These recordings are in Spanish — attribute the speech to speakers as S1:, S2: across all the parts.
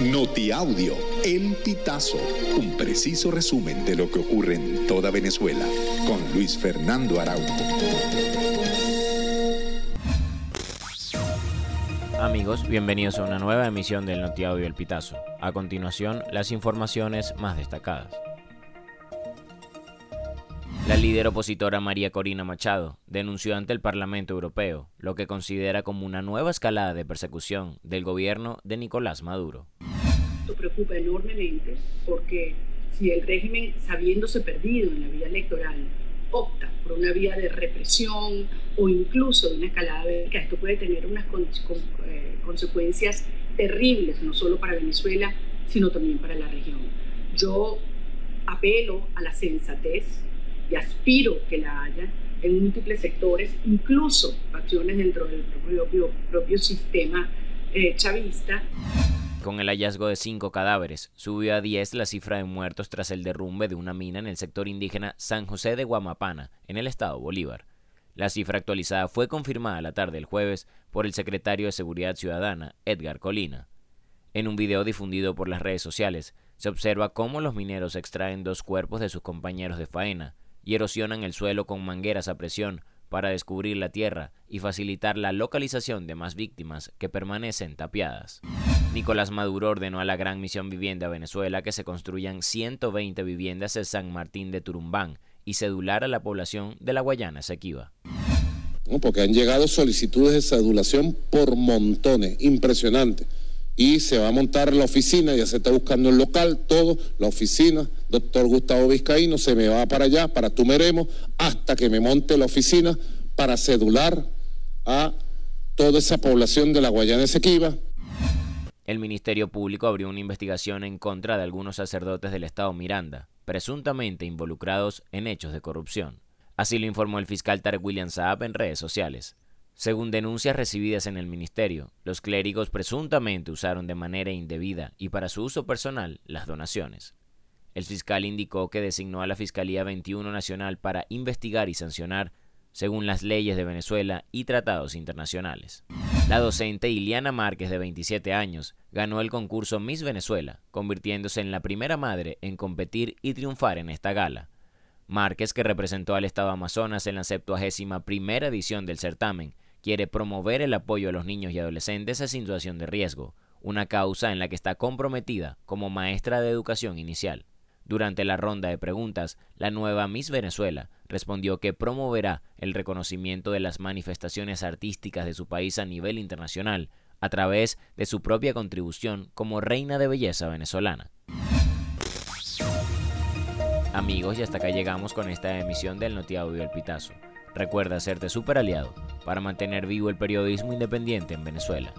S1: Notiaudio, El Pitazo, un preciso resumen de lo que ocurre en toda Venezuela, con Luis Fernando Araújo.
S2: Amigos, bienvenidos a una nueva emisión del Notiaudio El Pitazo. A continuación, las informaciones más destacadas. La líder opositora María Corina Machado denunció ante el Parlamento Europeo lo que considera como una nueva escalada de persecución del gobierno de Nicolás Maduro.
S3: Esto preocupa enormemente porque si el régimen, sabiéndose perdido en la vía electoral, opta por una vía de represión o incluso de una escalada bélica, esto puede tener unas eh, consecuencias terribles, no solo para Venezuela, sino también para la región. Yo apelo a la sensatez y aspiro que la haya en múltiples sectores, incluso facciones dentro del propio, propio sistema eh, chavista.
S2: Con el hallazgo de cinco cadáveres, subió a 10 la cifra de muertos tras el derrumbe de una mina en el sector indígena San José de Guamapana, en el estado Bolívar. La cifra actualizada fue confirmada la tarde del jueves por el secretario de Seguridad Ciudadana, Edgar Colina. En un video difundido por las redes sociales, se observa cómo los mineros extraen dos cuerpos de sus compañeros de faena, y erosionan el suelo con mangueras a presión para descubrir la tierra y facilitar la localización de más víctimas que permanecen tapiadas. Nicolás Maduro ordenó a la Gran Misión Vivienda Venezuela que se construyan 120 viviendas en San Martín de Turumbán y cedular a la población de la Guayana Esequiba.
S4: porque han llegado solicitudes de cedulación por montones, impresionante y se va a montar la oficina, ya se está buscando el local, todo, la oficina, doctor Gustavo Vizcaíno, se me va para allá, para Tumeremos, hasta que me monte la oficina para cedular a toda esa población de la Guayana Esequiba.
S2: El Ministerio Público abrió una investigación en contra de algunos sacerdotes del Estado Miranda, presuntamente involucrados en hechos de corrupción. Así lo informó el fiscal Tarek William Saab en redes sociales. Según denuncias recibidas en el ministerio, los clérigos presuntamente usaron de manera indebida y para su uso personal las donaciones. El fiscal indicó que designó a la Fiscalía 21 Nacional para investigar y sancionar según las leyes de Venezuela y tratados internacionales. La docente Iliana Márquez, de 27 años, ganó el concurso Miss Venezuela, convirtiéndose en la primera madre en competir y triunfar en esta gala. Márquez, que representó al Estado Amazonas en la 71 primera edición del certamen, quiere promover el apoyo a los niños y adolescentes en situación de riesgo, una causa en la que está comprometida como maestra de educación inicial. Durante la ronda de preguntas, la nueva Miss Venezuela respondió que promoverá el reconocimiento de las manifestaciones artísticas de su país a nivel internacional a través de su propia contribución como reina de belleza venezolana. Amigos, y hasta acá llegamos con esta emisión del Notiaudio El Pitazo. Recuerda hacerte super aliado para mantener vivo el periodismo independiente en Venezuela.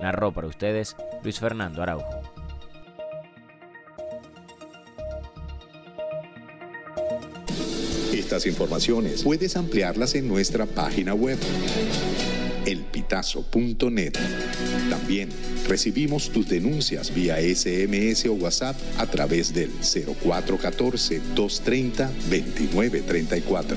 S2: Narró para ustedes Luis Fernando Araujo.
S1: Estas informaciones puedes ampliarlas en nuestra página web elpitazo.net. También recibimos tus denuncias vía SMS o WhatsApp a través del 0414 230 2934.